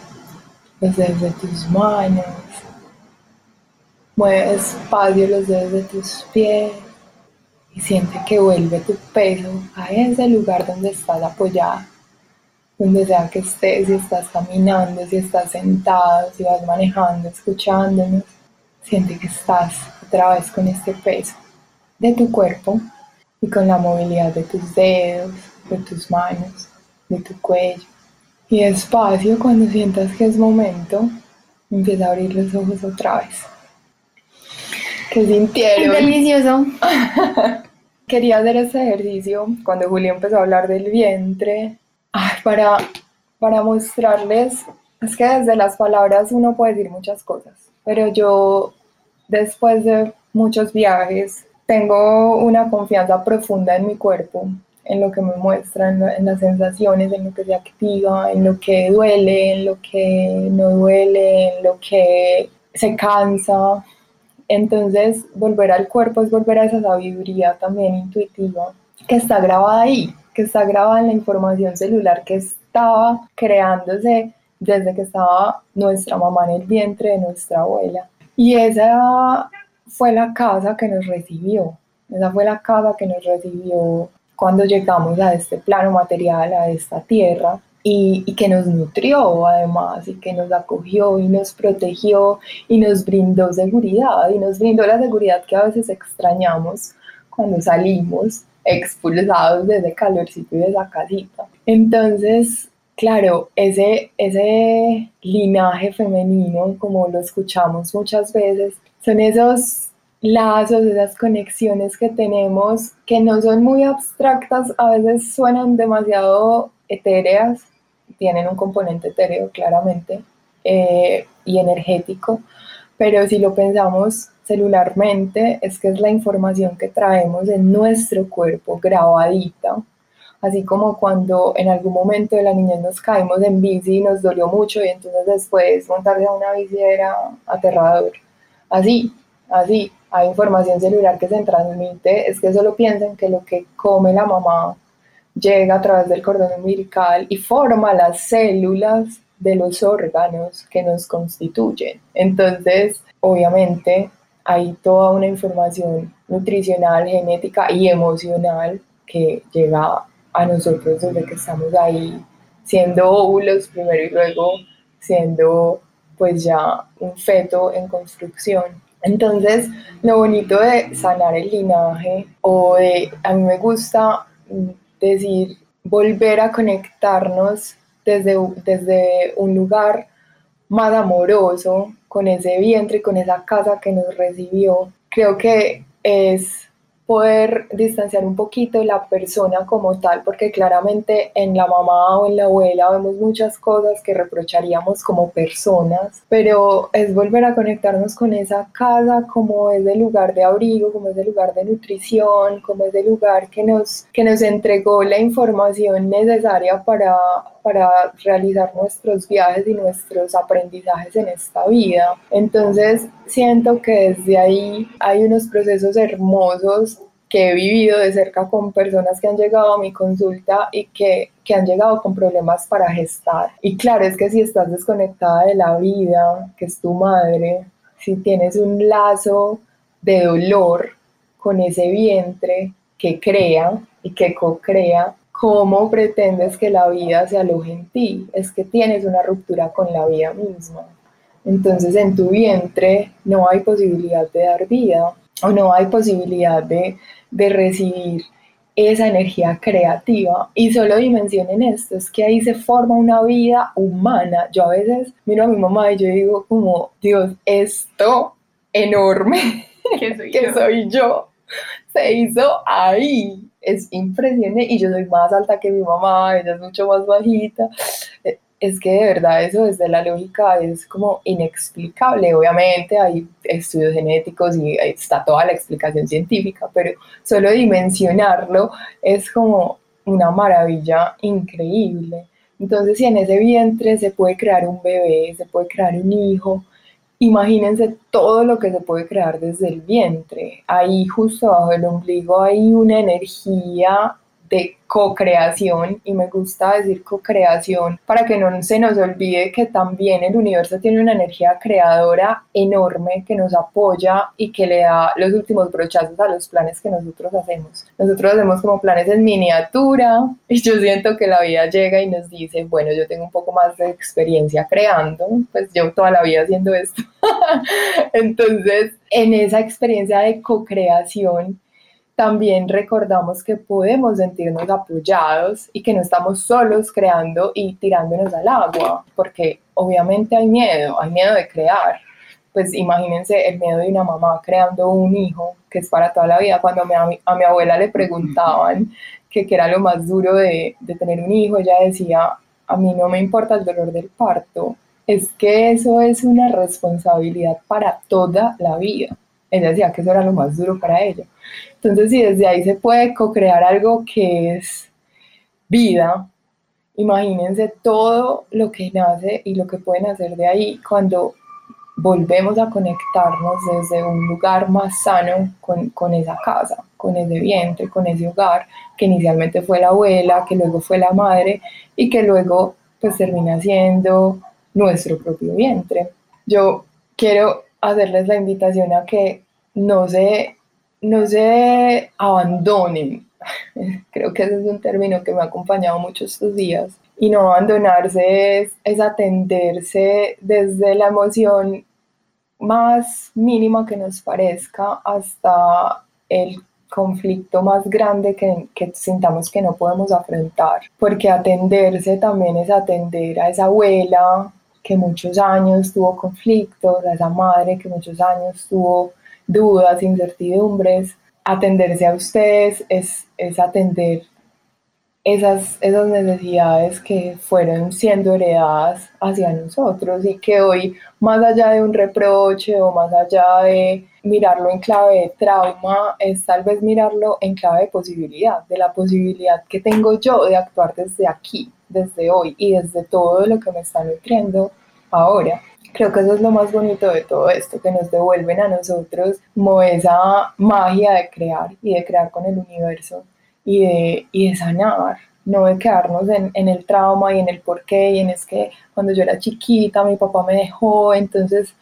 [SPEAKER 2] los dedos de tus manos, Mueve despacio los dedos de tus pies y siente que vuelve tu peso a ese lugar donde estás apoyada, donde sea que estés, si estás caminando, si estás sentado, si vas manejando, escuchándonos. Siente que estás otra vez con este peso de tu cuerpo y con la movilidad de tus dedos, de tus manos, de tu cuello. Y despacio, cuando sientas que es momento, empieza a abrir los ojos otra vez que sintieron.
[SPEAKER 1] delicioso.
[SPEAKER 2] Quería hacer ese ejercicio cuando Julio empezó a hablar del vientre, para, para mostrarles, es que desde las palabras uno puede decir muchas cosas, pero yo después de muchos viajes tengo una confianza profunda en mi cuerpo, en lo que me muestra, en, en, las sensaciones, en lo que se activa, en lo que duele, en lo que no duele, en lo que se cansa, entonces, volver al cuerpo es volver a esa sabiduría también intuitiva que está grabada ahí, que está grabada en la información celular que estaba creándose desde que estaba nuestra mamá en el vientre de nuestra abuela. Y esa fue la casa que nos recibió, esa fue la casa que nos recibió cuando llegamos a este plano material, a esta tierra, y, que nos nutrió además y que nos acogió y nos protegió y nos brindó seguridad y nos brindó la seguridad que a veces extrañamos cuando salimos expulsados de ese calorcito y de esa casita. Entonces, claro, ese, ese linaje femenino, como lo escuchamos muchas veces, son esos lazos, esas conexiones que tenemos que no son muy abstractas, a veces suenan demasiado etéreas, tienen un componente etéreo claramente eh, y energético, pero si lo pensamos celularmente, es que es la información que traemos en nuestro cuerpo grabadita, así como cuando en algún momento de la niñez nos caímos en bici y nos dolió mucho y entonces después montarse a una bici era aterrador. Así, así, hay información celular que se transmite, es que solo piensen que lo que come la mamá llega a través del cordón umbilical y forma las células de los órganos que nos constituyen. Entonces, obviamente, hay toda una información nutricional, genética y emocional que llega a nosotros desde que estamos ahí siendo óvulos primero y luego siendo pues ya un feto en construcción. Entonces, lo bonito de sanar el linaje o de, a mí me gusta decir, volver a conectarnos desde, desde un lugar más amoroso con ese vientre, con esa casa que nos recibió. Creo que es poder distanciar un poquito la persona como tal, porque claramente en la mamá o en la abuela vemos muchas cosas que reprocharíamos como personas, pero es volver a conectarnos con esa casa como ese lugar de abrigo, como ese lugar de nutrición, como ese lugar que nos, que nos entregó la información necesaria para, para realizar nuestros viajes y nuestros aprendizajes en esta vida. Entonces, siento que desde ahí hay unos procesos hermosos que he vivido de cerca con personas que han llegado a mi consulta y que, que, han llegado con problemas para gestar. Y claro, es que si estás desconectada de la vida, que es tu madre, si tienes un lazo de dolor con ese vientre que crea y que co-crea, ¿cómo pretendes que la vida se aloje en ti? Es que tienes una ruptura con la vida misma. Entonces en tu vientre no hay posibilidad de dar vida o no hay posibilidad de, de recibir esa energía creativa y solo dimensionen esto, es que ahí se forma una vida humana. Yo a veces miro a mi mamá y yo digo como, Dios, esto enorme que soy, que yo? soy yo se hizo ahí. Es impresionante y yo soy más alta que mi mamá, ella es mucho más bajita es que de verdad eso desde la lógica es como inexplicable. Obviamente hay estudios genéticos y está toda la explicación científica, pero solo dimensionarlo es como una maravilla increíble. Entonces, si en ese vientre se puede crear un bebé, se puede crear un hijo, imagínense todo lo que se puede crear desde el vientre. Ahí justo bajo el ombligo hay una energía de co-creación y me gusta decir co-creación para que no se nos olvide que también el universo tiene una energía creadora enorme que nos apoya y que le da los últimos brochazos a los planes que nosotros hacemos. Nosotros hacemos como planes en miniatura y yo siento que la vida llega y nos dice, bueno, yo tengo un poco más de experiencia creando, pues yo toda la vida haciendo esto. Entonces, en esa experiencia de co-creación, también recordamos que podemos sentirnos apoyados y que no estamos solos creando y tirándonos al agua, porque obviamente hay miedo, hay miedo de crear. Pues imagínense el miedo de una mamá creando un hijo que es para toda la vida. Cuando a mi, abuela le preguntaban qué era lo más duro de, de tener un hijo, ella decía, a mí no me importa el dolor del parto, es que eso es una responsabilidad para toda la vida. Ella decía que eso era lo más duro para ella. Entonces, si desde ahí se puede co-crear algo que es vida, imagínense todo lo que nace y lo que pueden hacer de ahí cuando volvemos a conectarnos desde un lugar más sano con, con, esa casa, con ese vientre, con ese hogar, que inicialmente fue la abuela, que luego fue la madre y que luego pues termina siendo nuestro propio vientre. Yo quiero hacerles la invitación a que no se no se abandonen. Creo que ese es un término que me ha acompañado mucho estos días. Y no abandonarse es, atenderse desde la emoción más mínima que nos parezca hasta el conflicto más grande que, que, sintamos que no podemos afrontar. Porque atenderse también es atender a esa abuela que muchos años tuvo conflictos, a esa madre que muchos años tuvo dudas, incertidumbres, atenderse a ustedes es, es atender esas, esas necesidades que fueron siendo heredadas hacia nosotros y que hoy, más allá de un reproche o más allá de mirarlo en clave de trauma, es tal vez mirarlo en clave de posibilidad, de la posibilidad que tengo yo de actuar desde aquí, desde hoy y desde todo lo que me está nutriendo ahora. Creo que eso es lo más bonito de todo esto, que nos devuelven a nosotros como esa magia de crear y de crear con el universo y de, y de sanar, no de quedarnos en, en, el trauma y en el porqué y en es que cuando yo era chiquita mi papá me dejó, entonces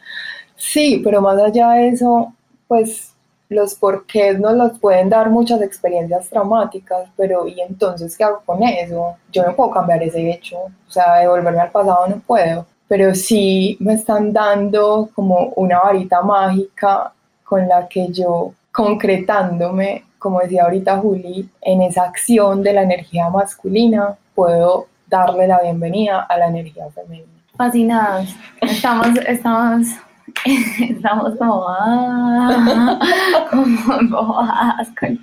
[SPEAKER 2] sí, pero más allá de eso, pues los porqués nos los pueden dar muchas experiencias traumáticas, pero ¿y entonces qué hago con eso? Yo no puedo cambiar ese hecho, o sea, devolverme al pasado no puedo pero sí me están dando como una varita mágica con la que yo, concretándome, como decía ahorita Juli, en esa acción de la energía masculina, puedo darle la bienvenida a la energía femenina.
[SPEAKER 1] Fascinados. Estamos, estamos estamos como, ah, con,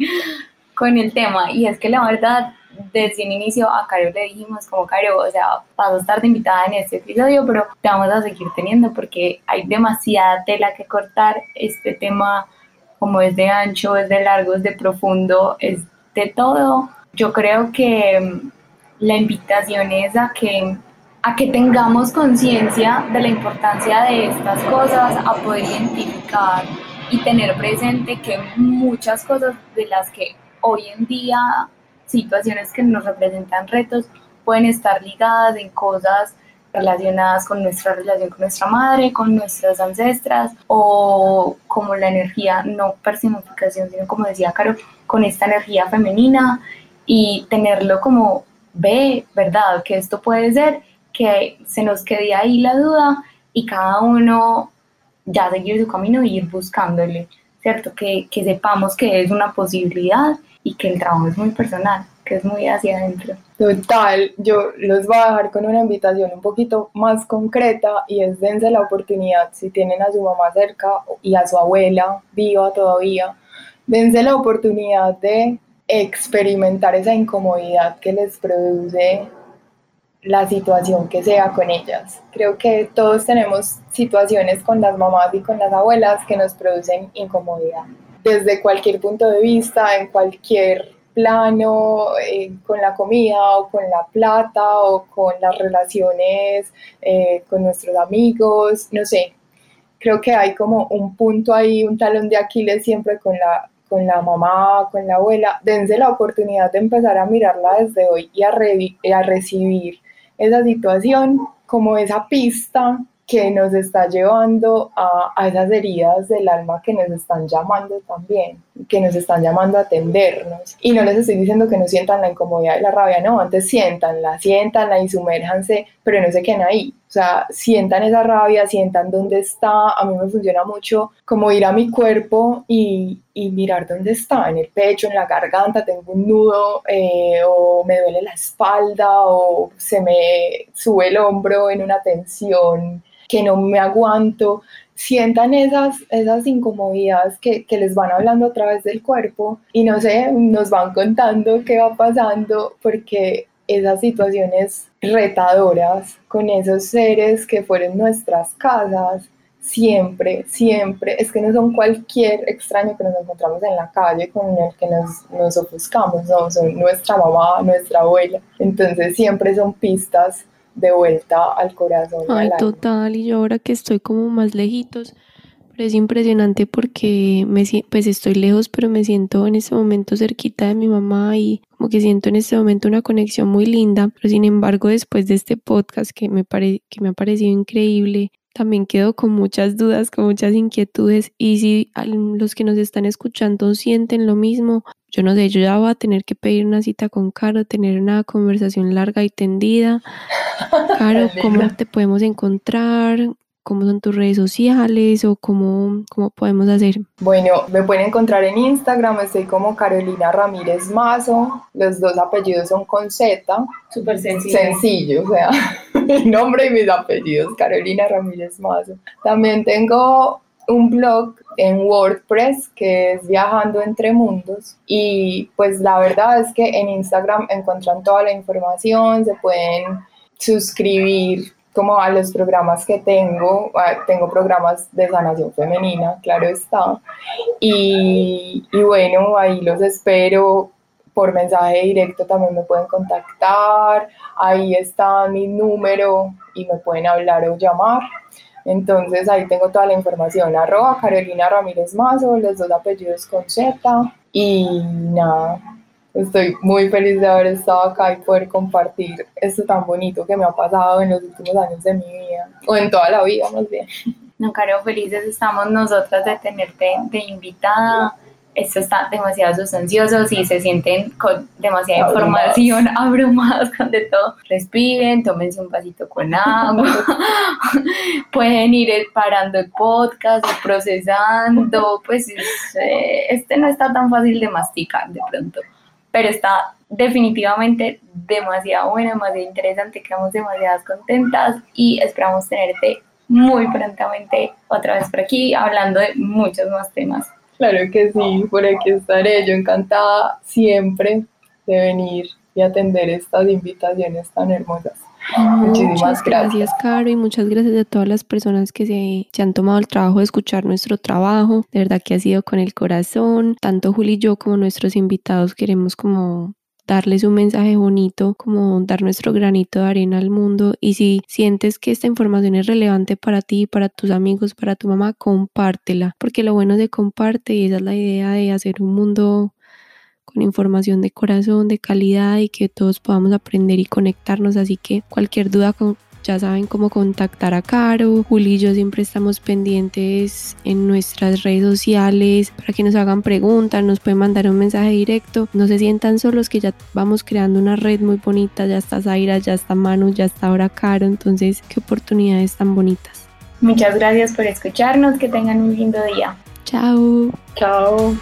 [SPEAKER 1] con el tema. Y es que la verdad, desde un inicio a Caro le dijimos como Caro, o sea, vas a estar de invitada en este episodio, pero te vamos a seguir teniendo porque hay demasiada tela que cortar. Este tema, como es de ancho, es de largo, es de profundo, es de todo. Yo creo que mm, la invitación es a que a que tengamos conciencia de la importancia de estas cosas, a poder identificar y tener presente que muchas cosas de las que hoy en día situaciones que nos representan retos pueden estar ligadas en cosas relacionadas con nuestra relación con nuestra madre, con nuestras ancestras o como la energía, no personificación, sino como decía Caro, con esta energía femenina y tenerlo como ve, ¿verdad? Que esto puede ser, que se nos quede ahí la duda y cada uno ya seguir su camino e ir buscándole, ¿cierto? Que, que sepamos que es una posibilidad y que el trabajo es muy personal, que es muy hacia adentro.
[SPEAKER 2] Total, yo los voy a dejar con una invitación un poquito más concreta y es dense la oportunidad, si tienen a su mamá cerca y a su abuela viva todavía, dense la oportunidad de experimentar esa incomodidad que les produce la situación que sea con ellas. Creo que todos tenemos situaciones con las mamás y con las abuelas que nos producen incomodidad desde cualquier punto de vista, en cualquier plano, eh, con la comida o con la plata o con las relaciones eh, con nuestros amigos, no sé. Creo que hay como un punto ahí, un talón de Aquiles siempre con la, con la mamá, con la abuela. Dense la oportunidad de empezar a mirarla desde hoy y a, recibir esa situación como esa pista que nos está llevando a, a, esas heridas del alma que nos están llamando también, que nos están llamando a atendernos. Y no les estoy diciendo que no sientan la incomodidad y la rabia, no, antes sientanla, sientanla y sumérjanse, pero no se queden ahí. O sea, sientan esa rabia, sientan dónde está. A mí me funciona mucho como ir a mi cuerpo y, y mirar dónde está, en el pecho, en la garganta, tengo un nudo eh, o me duele la espalda o se me sube el hombro en una tensión que no me aguanto, sientan esas, esas incomodidades que, que, les van hablando a través del cuerpo y no sé, nos van contando qué va pasando porque esas situaciones retadoras con esos seres que fueron nuestras casas, siempre, siempre, es que no son cualquier extraño que nos encontramos en la calle con el que nos, nos ofuscamos, no, son nuestra mamá, nuestra abuela, entonces siempre son pistas de vuelta al corazón.
[SPEAKER 3] Ay, total, y yo ahora que estoy como más lejitos, pero es impresionante porque me, pues estoy lejos, pero me siento en este momento cerquita de mi mamá y como que siento en este momento una conexión muy linda, pero sin embargo después de este podcast que me, pare, que me ha parecido increíble, también quedo con muchas dudas, con muchas inquietudes y si los que nos están escuchando sienten lo mismo, yo no sé, yo ya voy a tener que pedir una cita con Caro, tener una conversación larga y tendida. Caro, ¿cómo te podemos encontrar? ¿Cómo son tus redes sociales o cómo, cómo podemos hacer?
[SPEAKER 2] Bueno, me pueden encontrar en Instagram, estoy como Carolina Ramírez Mazo, los dos apellidos son con Z.
[SPEAKER 1] Súper sencillo.
[SPEAKER 2] Sencillo, o sea, mi nombre y mis apellidos, Carolina Ramírez Mazo. También tengo un blog en WordPress que es Viajando entre Mundos y pues la verdad es que en Instagram encuentran toda la información, se pueden suscribir como a los programas que tengo, tengo programas de sanación femenina, claro está, y, y bueno, ahí los espero. Por mensaje directo también me pueden contactar, ahí está mi número y me pueden hablar o llamar. Entonces ahí tengo toda la información, arroba Carolina Ramírez Mazo, los dos apellidos con Z. Y nada, estoy muy feliz de haber estado acá y poder compartir esto tan bonito que me ha pasado en los últimos años de mi vida, o en toda la vida más bien.
[SPEAKER 1] No, Caro, felices estamos nosotras de tenerte de invitada. Esto está demasiado sustancioso, si se sienten con demasiada información, abrumados con de todo, respiren, tómense un vasito con agua, pueden ir parando el podcast, procesando, pues eh, este no está tan fácil de masticar de pronto, pero está definitivamente demasiado bueno, demasiado interesante, quedamos demasiadas contentas y esperamos tenerte muy prontamente otra vez por aquí hablando de muchos más temas.
[SPEAKER 2] Claro que sí, por aquí estaré. Yo encantada siempre de venir y atender estas invitaciones tan hermosas.
[SPEAKER 3] Muchísimas gracias. Caro, y muchas gracias a todas las personas que se, se, han tomado el trabajo de escuchar nuestro trabajo. De verdad que ha sido con el corazón. Tanto Juli y yo como nuestros invitados queremos como darles un mensaje bonito, como dar nuestro granito de arena al mundo. Y si sientes que esta información es relevante para ti, para tus amigos, para tu mamá, compártela, porque lo bueno se comparte y esa es la idea de hacer un mundo con información de corazón, de calidad y que todos podamos aprender y conectarnos. Así que cualquier duda ya saben cómo contactar a Caro. Juli y yo siempre estamos pendientes en nuestras redes sociales para que nos hagan preguntas, nos pueden mandar un mensaje directo. No se sientan solos que ya vamos creando una red muy bonita. Ya está Zaira, ya está Manu, ya está ahora Caro. Entonces, qué oportunidades tan bonitas.
[SPEAKER 1] Muchas gracias por escucharnos. Que tengan un lindo día.
[SPEAKER 3] Chao.
[SPEAKER 2] Chao.